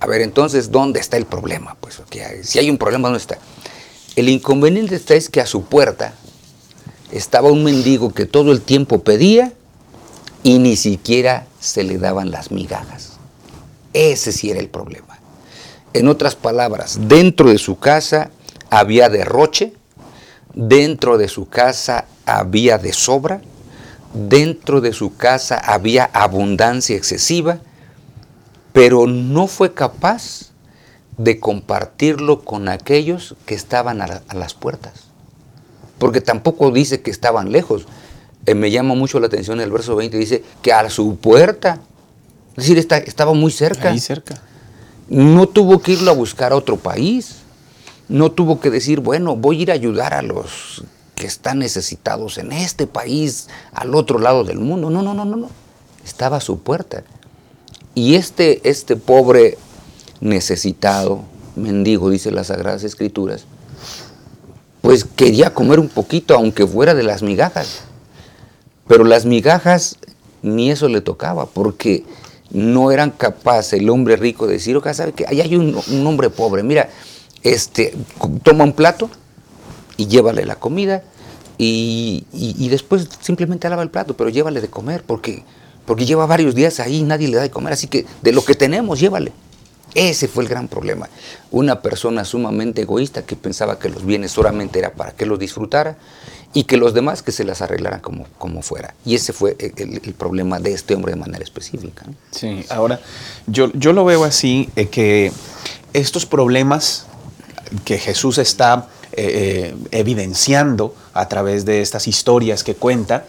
A ver, entonces, ¿dónde está el problema? Pues si hay un problema, ¿dónde está? El inconveniente está es que a su puerta estaba un mendigo que todo el tiempo pedía y ni siquiera se le daban las migajas. Ese sí era el problema. En otras palabras, dentro de su casa había derroche, dentro de su casa había de sobra, dentro de su casa había abundancia excesiva, pero no fue capaz de compartirlo con aquellos que estaban a, las puertas. Porque tampoco dice que estaban lejos. Eh, me llama mucho la atención el verso 20, dice que a su puerta, es decir, estaba muy cerca. Ahí cerca. No tuvo que irlo a buscar a otro país. No tuvo que decir, bueno, voy a ir a ayudar a los que están necesitados en este país, al otro lado del mundo. No, no, no, no, no. Estaba a su puerta. Y este, este pobre necesitado, mendigo, dice las Sagradas Escrituras, pues quería comer un poquito, aunque fuera de las migajas. Pero las migajas ni eso le tocaba, porque no eran capaces el hombre rico de decir, oiga, ¿sabe que Ahí hay un, hombre pobre, mira, este, toma un plato y llévale la comida y, después simplemente lava el plato, pero llévale de comer, porque, porque lleva varios días ahí y nadie le da de comer, así que de lo que tenemos, llévale. Ese fue el gran problema. Una persona sumamente egoísta que pensaba que los bienes solamente era para que los disfrutara y que los demás que se las arreglaran como, como fuera. Y ese fue el, problema de este hombre de manera específica. Sí, ahora yo, yo lo veo así, eh, que estos problemas que Jesús está eh, eh, evidenciando a través de estas historias que cuenta,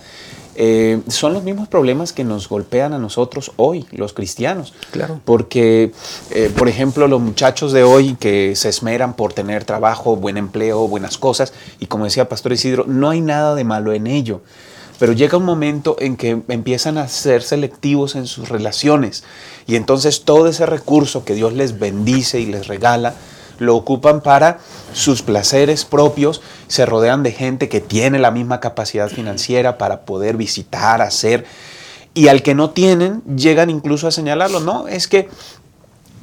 eh, son los mismos problemas que nos golpean a nosotros hoy, los cristianos. Claro. Porque, eh, por ejemplo, los muchachos de hoy que se esmeran por tener trabajo, buen empleo, buenas cosas, y como decía Pastor Isidro, no hay nada de malo en ello. Pero llega un momento en que empiezan a ser selectivos en sus relaciones y entonces todo ese recurso que Dios les bendice y les regala, lo ocupan para sus placeres propios, se rodean de gente que tiene la misma capacidad financiera para poder visitar, hacer, y al que no tienen, llegan incluso a señalarlo, no, es que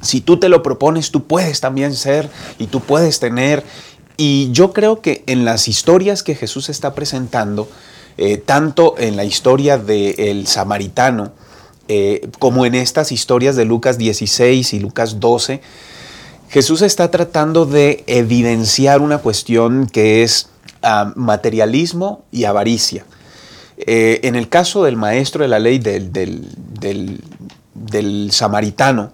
si tú te lo propones, tú puedes también ser y tú puedes tener. Y yo creo que en las historias que Jesús está presentando, eh, tanto en la historia del samaritano, eh, como en estas historias de Lucas 16 y Lucas 12, Jesús está tratando de evidenciar una cuestión que es ah, materialismo y avaricia. Eh, en el caso del maestro de la ley del, samaritano,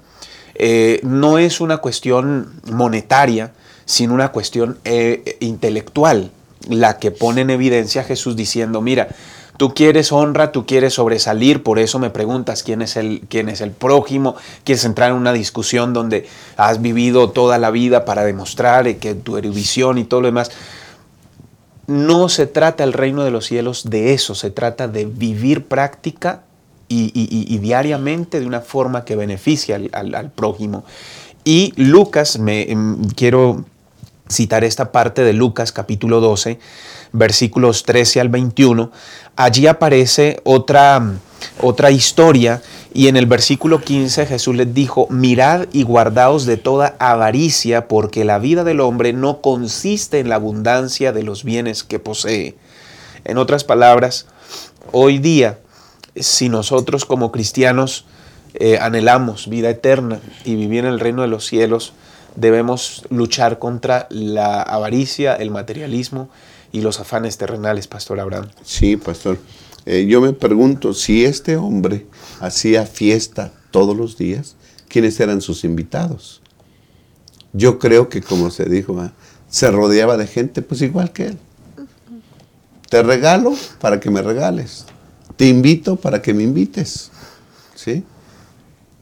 eh, no es una cuestión monetaria, sino una cuestión eh, intelectual la que pone en evidencia Jesús diciendo, mira, Tú quieres honra, tú quieres sobresalir, por eso me preguntas quién es el, quién es el prójimo, quieres entrar en una discusión donde has vivido toda la vida para demostrar que tu erudición y todo lo demás. No se trata el reino de los cielos de eso, se trata de vivir práctica y, diariamente de una forma que beneficie al, al prójimo. Y Lucas, me em, quiero citar esta parte de Lucas capítulo 12, versículos 13 al 21, allí aparece otra, otra historia y en el versículo 15 Jesús les dijo, mirad y guardaos de toda avaricia, porque la vida del hombre no consiste en la abundancia de los bienes que posee. En otras palabras, hoy día, si nosotros como cristianos eh, anhelamos vida eterna y vivir en el reino de los cielos, debemos luchar contra la avaricia, el materialismo y los afanes terrenales, Pastor Abraham. Sí, Pastor. Eh, yo me pregunto, si este hombre hacía fiesta todos los días, ¿quiénes eran sus invitados? Yo creo que, como se dijo, se rodeaba de gente pues igual que él. Te regalo para que me regales. Te invito para que me invites. ¿Sí?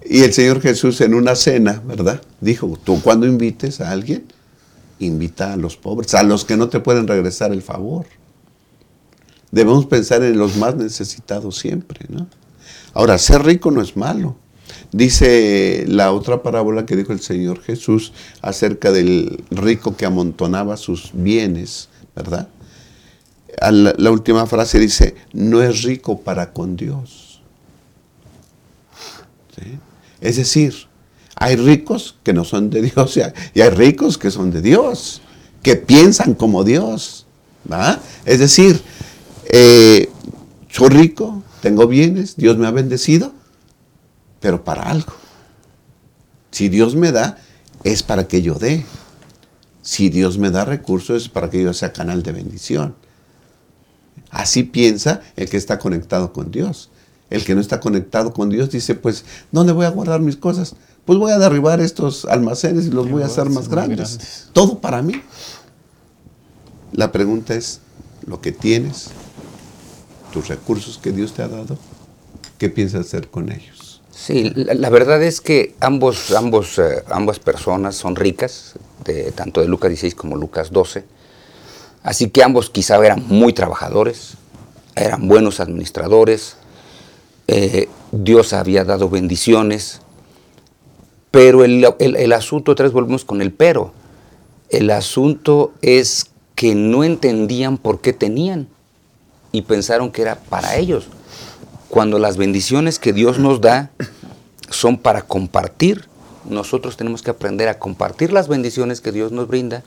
Y el Señor Jesús en una cena, ¿verdad? Dijo, tú cuando invites a alguien, invita a los pobres, a los que no te pueden regresar el favor. Debemos pensar en los más necesitados siempre, ¿no? Ahora, ser rico no es malo. Dice la otra parábola que dijo el Señor Jesús acerca del rico que amontonaba sus bienes, ¿verdad? La, última frase dice, no es rico para con Dios. Es decir, hay ricos que no son de Dios y hay ricos que son de Dios, que piensan como Dios. Es decir, eh, soy rico, tengo bienes, Dios me ha bendecido, pero para algo. Si Dios me da, es para que yo dé. Si Dios me da recursos, es para que yo sea canal de bendición. Así piensa el que está conectado con Dios. El que no está conectado con Dios dice, pues, ¿dónde voy a guardar mis cosas? Pues voy a derribar estos almacenes y los voy a hacer más grandes. Todo para mí. La pregunta es, lo que tienes, tus recursos que Dios te ha dado, ¿qué piensas hacer con ellos? Sí, la, verdad es que ambos, ambos, eh, ambas personas son ricas, de, tanto de Lucas 16 como Lucas 12. Así que ambos quizá eran muy trabajadores, eran buenos administradores, eh, Dios había dado bendiciones, pero el, el asunto, otra vez volvemos con el pero, el asunto es que no entendían por qué tenían y pensaron que era para ellos. Cuando las bendiciones que Dios nos da son para compartir, nosotros tenemos que aprender a compartir las bendiciones que Dios nos brinda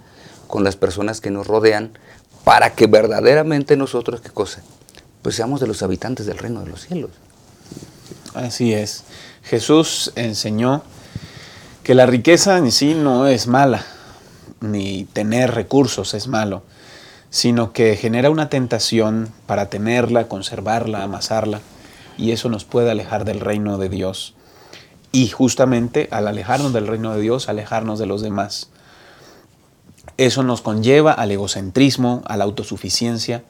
con las personas que nos rodean para que verdaderamente nosotros, ¿qué cosa? Pues seamos de los habitantes del reino de los cielos. Así es. Jesús enseñó que la riqueza en sí no es mala, ni tener recursos es malo sino que genera una tentación para tenerla, conservarla, amasarla, y eso nos puede alejar del reino de Dios. Y justamente al alejarnos del reino de Dios, alejarnos de los demás. Eso nos conlleva al egocentrismo, a la autosuficiencia.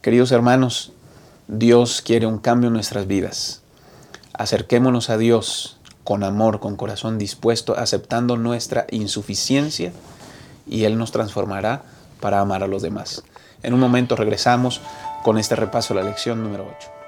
Queridos hermanos, Dios quiere un cambio en nuestras vidas. Acerquémonos a Dios con amor, con corazón dispuesto, aceptando nuestra insuficiencia y Él nos transformará para amar a los demás. En un momento regresamos con este repaso a la lección número 8.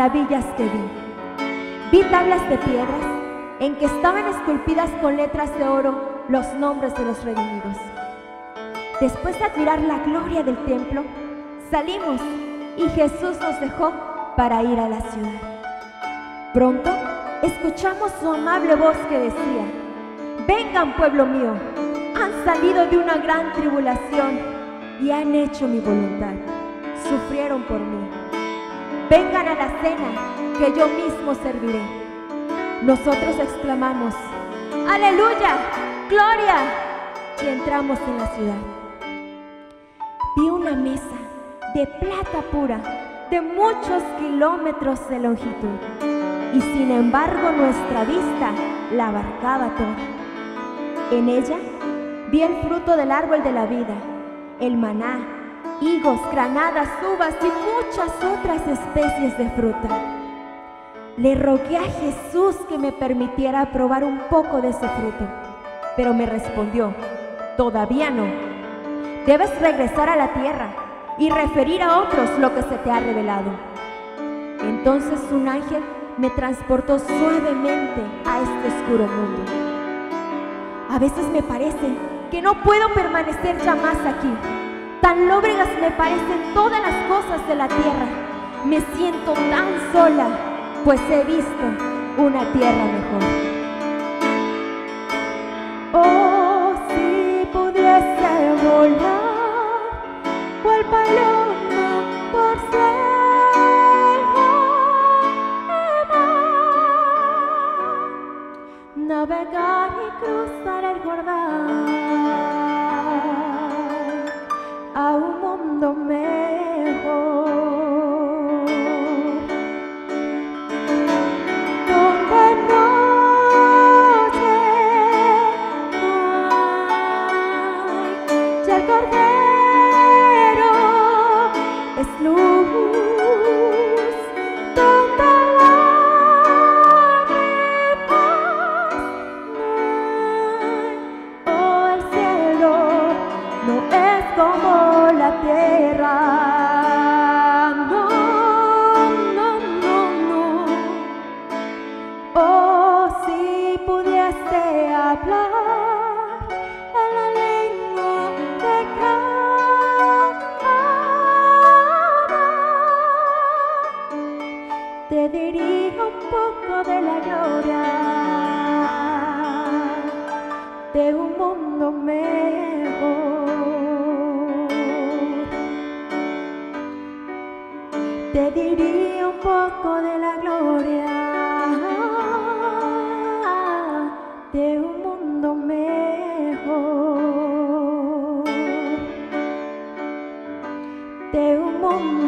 Maravillas que vi. Vi tablas de piedras en que estaban esculpidas con letras de oro los nombres de los redimidos. Después de admirar la gloria del templo, salimos y Jesús nos dejó para ir a la ciudad. Pronto escuchamos su amable voz que decía, vengan pueblo mío, han salido de una gran tribulación y han hecho mi voluntad, sufrieron por mí. Vengan a la cena que yo mismo serviré. Nosotros exclamamos, aleluya, gloria, y entramos en la ciudad. Vi una mesa de plata pura de muchos kilómetros de longitud y sin embargo nuestra vista la abarcaba toda. En ella vi el fruto del árbol de la vida, el maná, higos, granadas, uvas y muchas otras especies de fruta. Le rogué a Jesús que me permitiera probar un poco de ese fruto, pero me respondió, todavía no. Debes regresar a la tierra y referir a otros lo que se te ha revelado. Entonces un ángel me transportó suavemente a este oscuro mundo. A veces me parece que no puedo permanecer ya más aquí. Tan lóbregas me parecen todas las cosas de la tierra. Me siento tan sola, pues he visto una tierra mejor.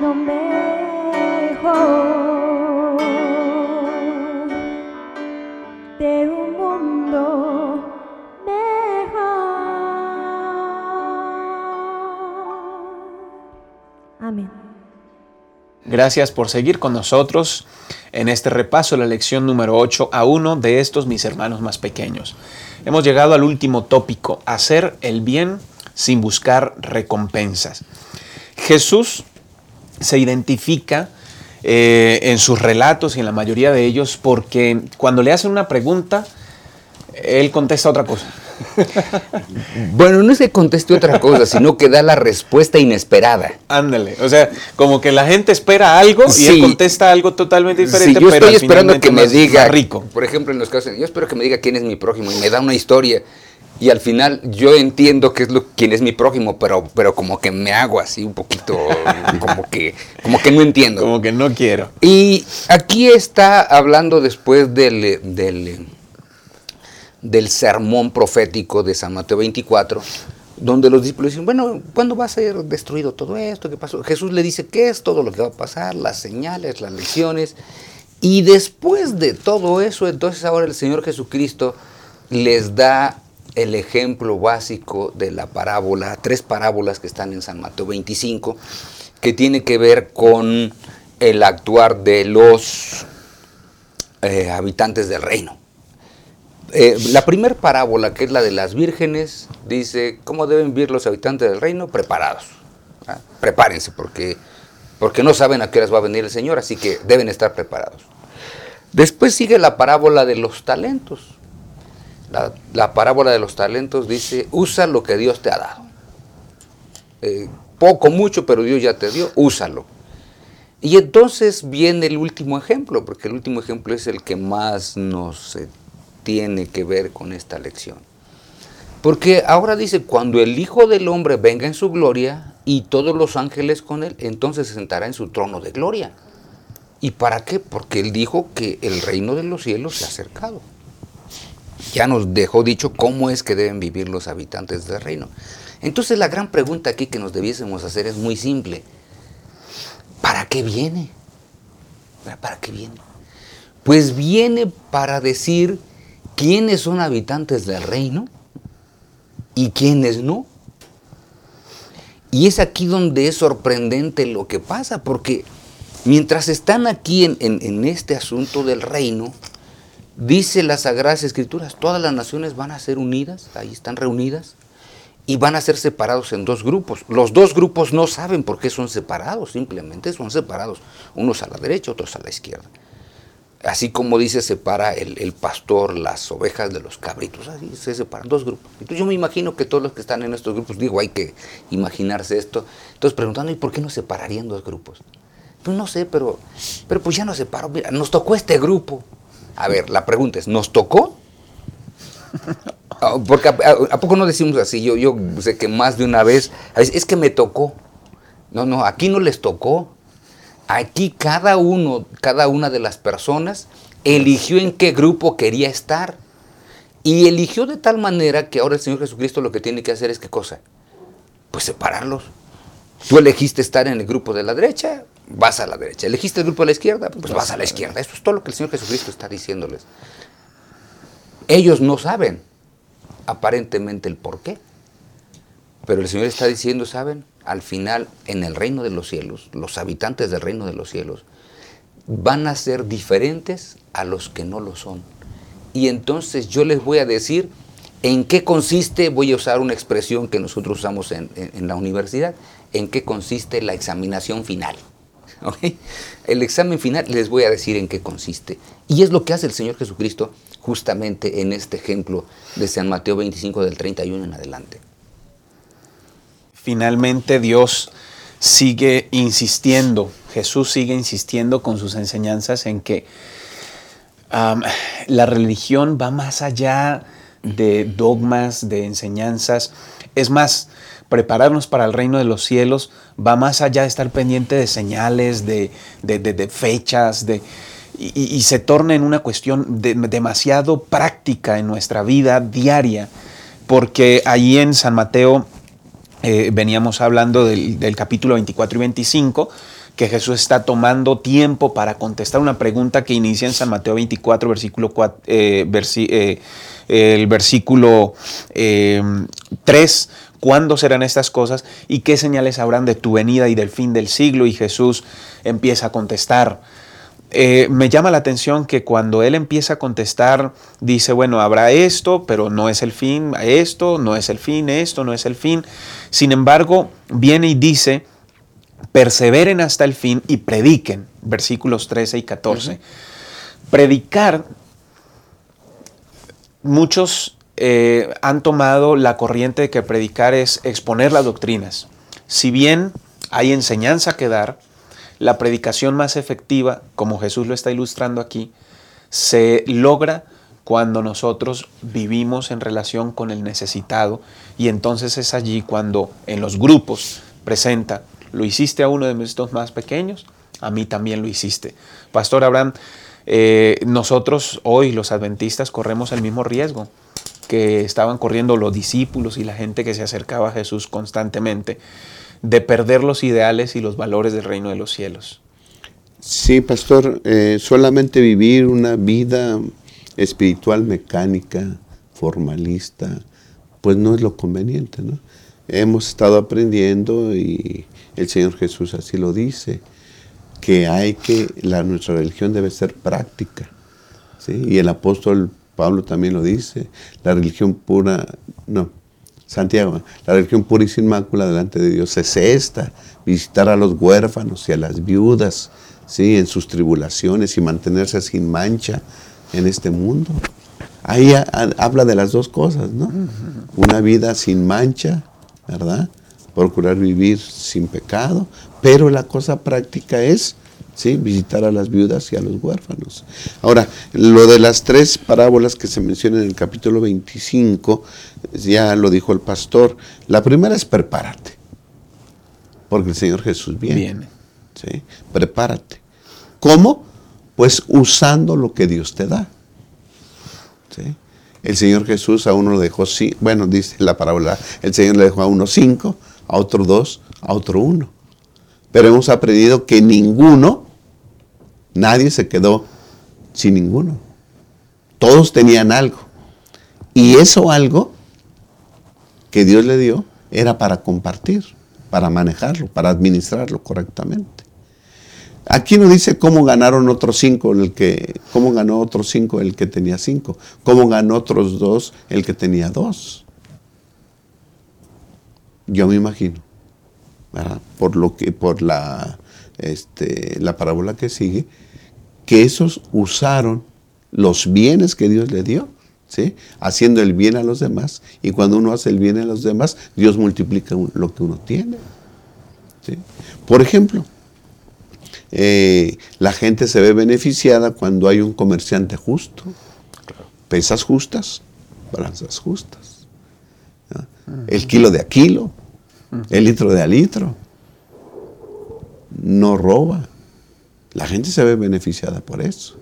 Mejor. De un mundo mejor. Amén. Gracias por seguir con nosotros en este repaso de la lección número 8 a uno de estos mis hermanos más pequeños. Hemos llegado al último tópico, hacer el bien sin buscar recompensas. Jesús se identifica eh, en sus relatos y en la mayoría de ellos porque cuando le hacen una pregunta, él contesta otra cosa. Bueno, no es que conteste otra cosa, sino que da la respuesta inesperada. Ándale, o sea, como que la gente espera algo y él contesta algo totalmente diferente. Yo pero estoy esperando que me diga, rico. por ejemplo, en los casos, yo espero que me diga quién es mi prójimo y me da una historia y al final yo entiendo qué es lo quién es mi prójimo, pero pero como que me hago así un poquito como que como que no entiendo. Como que no quiero. Y aquí está hablando después del, del, del sermón profético de San Mateo 24, donde los discípulos dicen, bueno, ¿cuándo va a ser destruido todo esto? ¿Qué pasó? Jesús le dice, ¿qué es todo lo que va a pasar? Las señales, las lecciones. Y después de todo eso, entonces ahora el Señor Jesucristo les da el ejemplo básico de la parábola, tres parábolas que están en San Mateo 25, que tiene que ver con el actuar de los eh, habitantes del reino. Eh, la primera parábola, que es la de las vírgenes, dice, ¿cómo deben vivir los habitantes del reino? Preparados. ¿ah? Prepárense, porque, porque no saben a qué horas va a venir el Señor, así que deben estar preparados. Después sigue la parábola de los talentos. La, la parábola de los talentos dice, usa lo que Dios te ha dado. eh, poco, mucho, pero Dios ya te dio, úsalo. Y entonces viene el último ejemplo, porque el último ejemplo es el que más nos eh, tiene que ver con esta lección. Porque ahora dice, cuando el Hijo del Hombre venga en su gloria y todos los ángeles con él, entonces se sentará en su trono de gloria. ¿Y para qué? Porque él dijo que el reino de los cielos se ha acercado. Ya nos dejó dicho cómo es que deben vivir los habitantes del reino. Entonces la gran pregunta aquí que nos debiésemos hacer es muy simple. ¿Para qué viene? ¿Para qué viene? Pues viene para decir quiénes son habitantes del reino y quiénes no. Y es aquí donde es sorprendente lo que pasa, porque mientras están aquí en, este asunto del reino, dice las Sagradas Escrituras, todas las naciones van a ser unidas, ahí están reunidas, y van a ser separados en dos grupos. Los dos grupos no saben por qué son separados, simplemente son separados, unos a la derecha, otros a la izquierda. Así como dice, separa el, pastor las ovejas de los cabritos, así se separan dos grupos. Entonces yo me imagino que todos los que están en estos grupos, digo, hay que imaginarse esto, entonces preguntando, ¿y por qué no separarían dos grupos? Pues no sé, pero, pero pues ya nos separó, mira, nos tocó este grupo. A ver, la pregunta es, ¿nos tocó? Ah, porque a, poco no decimos así, yo, yo sé que más de una vez, es que me tocó. No, no, aquí no les tocó. Aquí cada uno, cada una de las personas eligió en qué grupo quería estar. Y eligió de tal manera que ahora el Señor Jesucristo lo que tiene que hacer es qué cosa? Pues separarlos. Tú elegiste estar en el grupo de la derecha, vas a la derecha. Elegiste el grupo de la izquierda, pues vas a la izquierda. Eso es todo lo que el Señor Jesucristo está diciéndoles. Ellos no saben aparentemente el por qué. Pero el Señor está diciendo, ¿saben? al final en el reino de los cielos, los habitantes del reino de los cielos, van a ser diferentes a los que no lo son. Y entonces yo les voy a decir en qué consiste, voy a usar una expresión que nosotros usamos en, la universidad, en qué consiste la examinación final. El examen final les voy a decir en qué consiste. Y es lo que hace el Señor Jesucristo justamente en este ejemplo de San Mateo 25 del 31 en adelante finalmente Dios sigue insistiendo, Jesús sigue insistiendo con sus enseñanzas en que la religión va más allá de dogmas, de enseñanzas. Es más, prepararnos para el reino de los cielos va más allá de estar pendiente de señales, de, fechas, de, y, se torna en una cuestión demasiado práctica en nuestra vida diaria, porque allí en San Mateo eh, veníamos hablando del, capítulo 24 y 25, que Jesús está tomando tiempo para contestar una pregunta que inicia en San Mateo 24, versículo 4, eh, eh, el versículo 3, ¿cuándo serán estas cosas y qué señales habrán de tu venida y del fin del siglo? Y Jesús empieza a contestar. Eh, me llama la atención que cuando él empieza a contestar, dice, bueno, habrá esto, pero no es el fin, esto, no es el fin, esto, no es el fin. Sin embargo, viene y dice, perseveren hasta el fin y prediquen, versículos 13 y 14. Predicar, muchos eh, han tomado la corriente de que predicar es exponer las doctrinas. Si bien hay enseñanza que dar, la predicación más efectiva, como Jesús lo está ilustrando aquí, se logra cuando nosotros vivimos en relación con el necesitado y entonces es allí cuando en los grupos presenta, lo hiciste a uno de estos más pequeños, a mí también lo hiciste. Pastor Abraham, eh, nosotros hoy los adventistas corremos el mismo riesgo que estaban corriendo los discípulos y la gente que se acercaba a Jesús constantemente de perder los ideales y los valores del reino de los cielos. Sí, pastor, eh, solamente vivir una vida espiritual mecánica, formalista, pues no es lo conveniente, ¿no? Hemos estado aprendiendo y el Señor Jesús así lo dice, que hay que, la, nuestra religión debe ser práctica, ¿sí? Y el apóstol Pablo también lo dice, la religión pura, no, Santiago, la religión pura y sin mácula delante de Dios es esta, visitar a los huérfanos y a las viudas, ¿sí? en sus tribulaciones y mantenerse sin mancha en este mundo. Ahí habla de las dos cosas, ¿no? Una vida sin mancha, ¿verdad? procurar vivir sin pecado, pero la cosa práctica es ¿sí? visitar a las viudas y a los huérfanos. Ahora, lo de las tres parábolas que se mencionan en el capítulo 25, ya lo dijo el pastor, la primera es prepárate, porque el Señor Jesús viene. Viene. ¿sí? Prepárate. ¿Cómo? Pues usando lo que Dios te da. ¿sí? El Señor Jesús a uno lo dejó, sí, bueno, dice la parábola, el Señor le dejó a uno cinco, a otro dos, a otro uno. Pero hemos aprendido que ninguno, nadie se quedó sin ninguno. Todos tenían algo. Y eso algo que Dios le dio era para compartir, para manejarlo, para administrarlo correctamente. Aquí no dice cómo ganaron otros cinco el que, cómo ganó otros cinco el que tenía cinco, cómo ganó otros dos el que tenía dos. Yo me imagino, por lo que, por la, este, la parábola que sigue, que esos usaron los bienes que Dios le dio, ¿sí? haciendo el bien a los demás. Y cuando uno hace el bien a los demás, Dios multiplica lo que uno tiene. ¿sí? Por ejemplo, eh, la gente se ve beneficiada cuando hay un comerciante justo, pesas justas, balanzas justas, el kilo de a kilo, el litro de a litro, no roba. La gente se ve beneficiada por eso.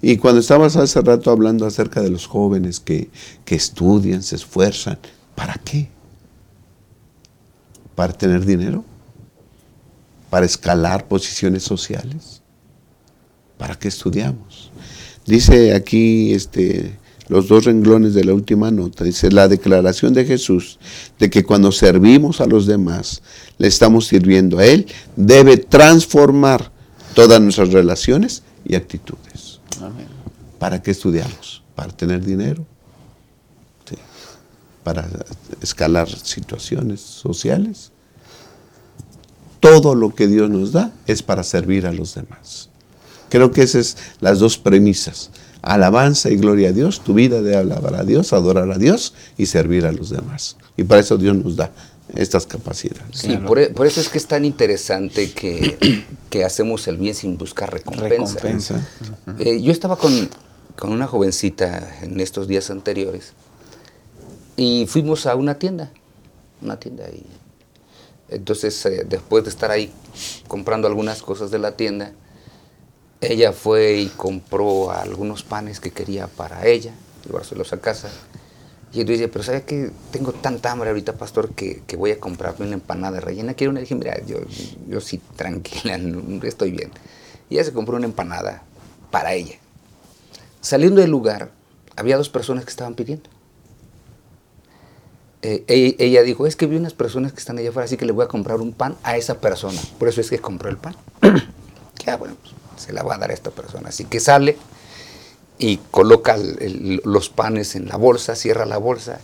Y cuando estabas hace rato hablando acerca de los jóvenes que, que estudian, se esfuerzan, ¿para qué? ¿Para tener dinero? ¿Para escalar posiciones sociales? ¿Para qué estudiamos? Dice aquí este, los dos renglones de la última nota, dice la declaración de Jesús de que cuando servimos a los demás, le estamos sirviendo a Él, debe transformar todas nuestras relaciones y actitudes. Amén. ¿Para qué estudiamos? ¿Para tener dinero? Sí. ¿Para escalar situaciones sociales? Todo lo que Dios nos da es para servir a los demás. Creo que esas son las dos premisas. Alabanza y gloria a Dios. Tu vida de alabar a Dios, adorar a Dios y servir a los demás. Y para eso Dios nos da estas capacidades. Sí, por, e- por eso es que es tan interesante que, que hacemos el bien sin buscar recompensa. Recompensa. Eh, yo estaba con, con una jovencita en estos días anteriores y fuimos a una tienda, una tienda y entonces eh, después de estar ahí comprando algunas cosas de la tienda, ella fue y compró algunos panes que quería para ella, llevárselos a casa. Y entonces dice, pero ¿sabes que Tengo tanta hambre ahorita, pastor, que, que voy a comprarme una empanada rellena. Quiero una. Y dije, mira, yo, yo sí, tranquila, estoy bien. Y ella se compró una empanada para ella. Saliendo del lugar, había dos personas que estaban pidiendo. Eh, ella dijo, es que vi unas personas que están allá afuera, así que le voy a comprar un pan a esa persona. Por eso es que compró el pan. ya, bueno, pues, se la va a dar a esta persona. Así que sale y coloca el- el- los panes en la bolsa, cierra la bolsa.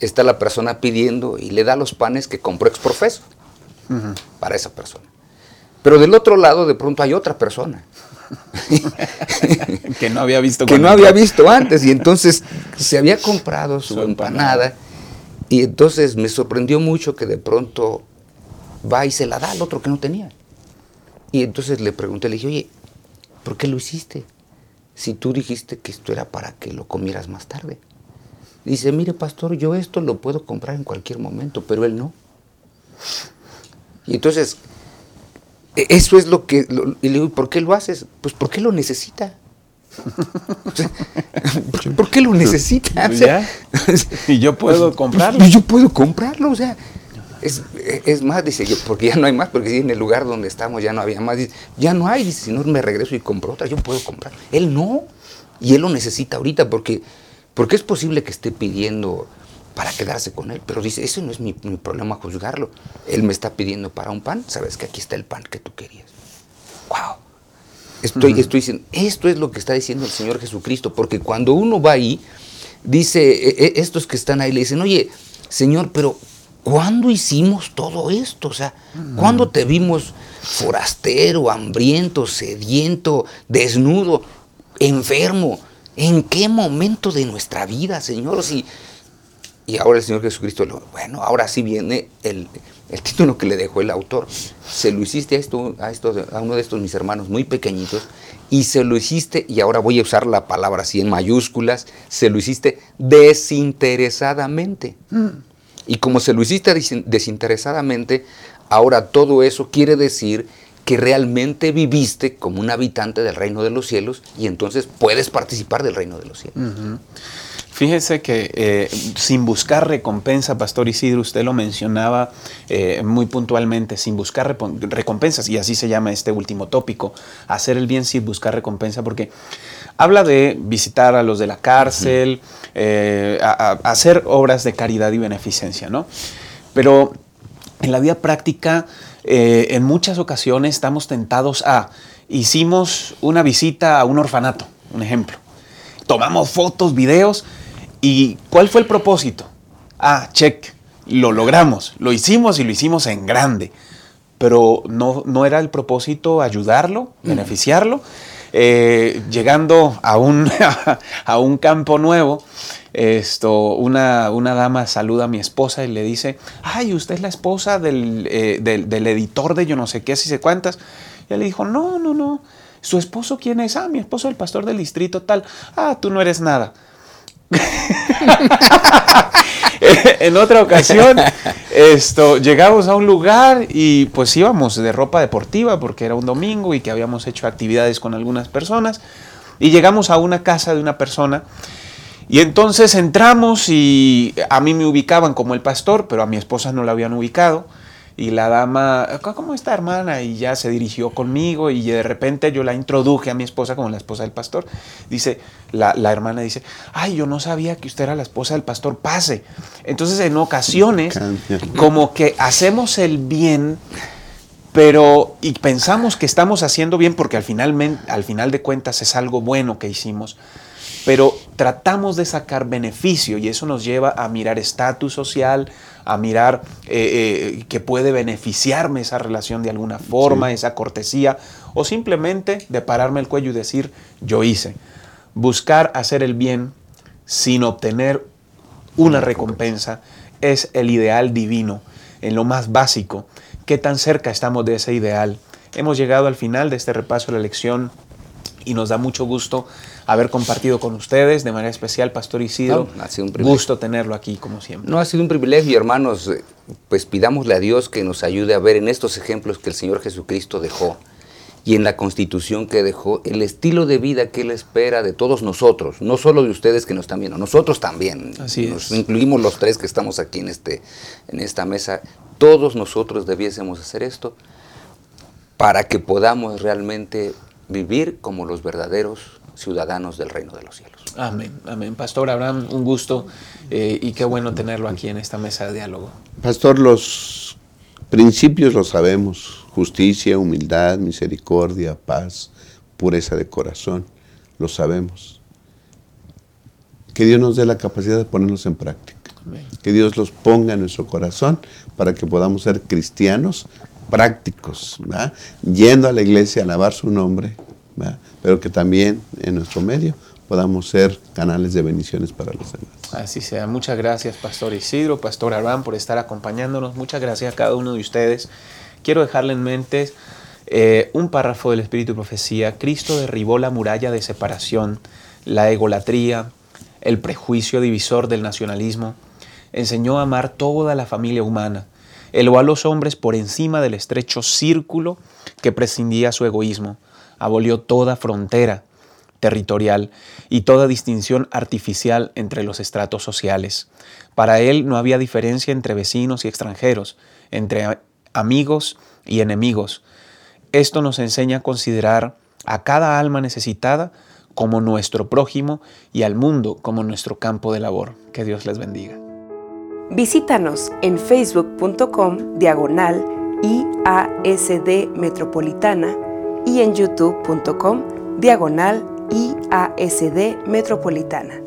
Está la persona pidiendo y le da los panes que compró exprofeso para esa persona. Pero del otro lado de pronto hay otra persona que no había visto que no había visto antes y entonces se había comprado su, Su empanada. empanada. y entonces me sorprendió mucho que de pronto va y se la da al otro que no tenía. Y entonces le pregunté, le dije, oye, ¿por qué lo hiciste? Si tú dijiste que esto era para que lo comieras más tarde. Dice, mire pastor, yo esto lo puedo comprar en cualquier momento, pero él no. Y entonces, e- eso es lo que... lo- y le digo, ¿por qué lo haces? Pues porque lo necesita. ¿por, por qué lo necesita? O Pues sea, Y yo puedo comprarlo. y yo puedo comprarlo, o sea. Es, es más, dice yo, porque ya no hay más, porque si en el lugar donde estamos ya no había más, dice, ya no hay, dice, si no me regreso y compro otra, yo puedo comprar. Él no, y él lo necesita ahorita, porque, porque es posible que esté pidiendo para quedarse con él, pero dice, ese no es mi, mi problema juzgarlo. Él me está pidiendo para un pan, sabes que aquí está el pan que tú querías. ¡Wow! Estoy, estoy diciendo, esto es lo que está diciendo el Señor Jesucristo, porque cuando uno va ahí, dice, e- e- estos que están ahí le dicen, oye, Señor, pero ¿cuándo hicimos todo esto? O sea, ¿cuándo te vimos forastero, hambriento, sediento, desnudo, enfermo? ¿En qué momento de nuestra vida, Señor? Si, y ahora el Señor Jesucristo, lo- bueno, ahora sí viene el, el título que le dejó el autor. Se lo hiciste a, esto, a, esto, a uno de estos mis hermanos muy pequeñitos y se lo hiciste, y ahora voy a usar la palabra así en mayúsculas, se lo hiciste desinteresadamente. Mm. Y como se lo hiciste desinteresadamente, ahora todo eso quiere decir que realmente viviste como un habitante del reino de los cielos y entonces puedes participar del reino de los cielos. Fíjese que eh, sin buscar recompensa, Pastor Isidro, usted lo mencionaba eh, muy puntualmente, sin buscar recompensas, y así se llama este último tópico, hacer el bien sin buscar recompensa, porque habla de visitar a los de la cárcel, eh, hacer obras de caridad y beneficencia, ¿no? Pero en la vida práctica, en muchas ocasiones estamos tentados a, hicimos una visita a un orfanato, un ejemplo, tomamos fotos, videos, ¿Y cuál fue el propósito? Ah, check, lo logramos, lo hicimos y lo hicimos en grande. Pero no, no era el propósito ayudarlo, mm. beneficiarlo. Eh, llegando a un, a un campo nuevo, esto, una, una, dama saluda a mi esposa y le dice, ay, usted es la esposa del, eh, del, editor de yo no sé qué, si se cuántas. Y él le dijo, no, no, no. ¿Su esposo quién es? Ah, mi esposo el pastor del distrito tal. Ah, tú no eres nada. en otra ocasión, esto, llegamos a un lugar y pues íbamos de ropa deportiva porque era un domingo y que habíamos hecho actividades con algunas personas. Y llegamos a una casa de una persona y entonces entramos y a mí me ubicaban como el pastor, pero a mi esposa no la habían ubicado y la dama, ¿cómo está hermana? Y ya se dirigió conmigo y de repente yo la introduje a mi esposa como la esposa del pastor. Dice, la, hermana dice, ay, yo no sabía que usted era la esposa del pastor, pase. Entonces en ocasiones como que hacemos el bien, pero y pensamos que estamos haciendo bien porque al final, al final de cuentas es algo bueno que hicimos pero tratamos de sacar beneficio y eso nos lleva a mirar estatus social, a mirar eh, eh, que puede beneficiarme esa relación de alguna forma, esa cortesía, o simplemente de pararme el cuello y decir, yo hice. Buscar hacer el bien sin obtener una recompensa es el ideal divino, en lo más básico. ¿Qué tan cerca estamos de ese ideal? Hemos llegado al final de este repaso de la lección y nos da mucho gusto haber compartido con ustedes, de manera especial, Pastor Isidro. ha sido un gusto tenerlo aquí, como siempre. No, ha sido un privilegio, hermanos. Pues pidámosle a Dios que nos ayude a ver en estos ejemplos que el Señor Jesucristo dejó y en la constitución que dejó, el estilo de vida que Él espera de todos nosotros, no solo de ustedes que nos están viendo, nosotros también. Así nos incluimos los tres que estamos aquí en, este, en esta mesa. Todos nosotros debiésemos hacer esto para que podamos realmente vivir como los verdaderos ciudadanos del reino de los cielos. Amén, amén. Pastor Abraham, un gusto eh, y qué bueno tenerlo aquí en esta mesa de diálogo. Pastor, los principios los sabemos, justicia, humildad, misericordia, paz, pureza de corazón, lo sabemos. Que Dios nos dé la capacidad de ponerlos en práctica. Que Dios los ponga en nuestro corazón para que podamos ser cristianos prácticos, yendo a la iglesia a alabar su nombre, pero que también en nuestro medio podamos ser canales de bendiciones para los demás. Así sea. Muchas gracias, Pastor Isidro, Pastor Arán, por estar acompañándonos. Muchas gracias a cada uno de ustedes. Quiero dejarle en mente eh, un párrafo del Espíritu y Profecía. Cristo derribó la muralla de separación, la egolatría, el prejuicio divisor del nacionalismo. Enseñó a amar toda la familia humana. Elevó a los hombres por encima del estrecho círculo que prescindía su egoísmo abolió toda frontera territorial y toda distinción artificial entre los estratos sociales. Para él no había diferencia entre vecinos y extranjeros, entre amigos y enemigos. Esto nos enseña a considerar a cada alma necesitada como nuestro prójimo y al mundo como nuestro campo de labor. Que Dios les bendiga. Visítanos en facebook.com diagonal IASD Metropolitana y en youtube.com diagonal IASD Metropolitana.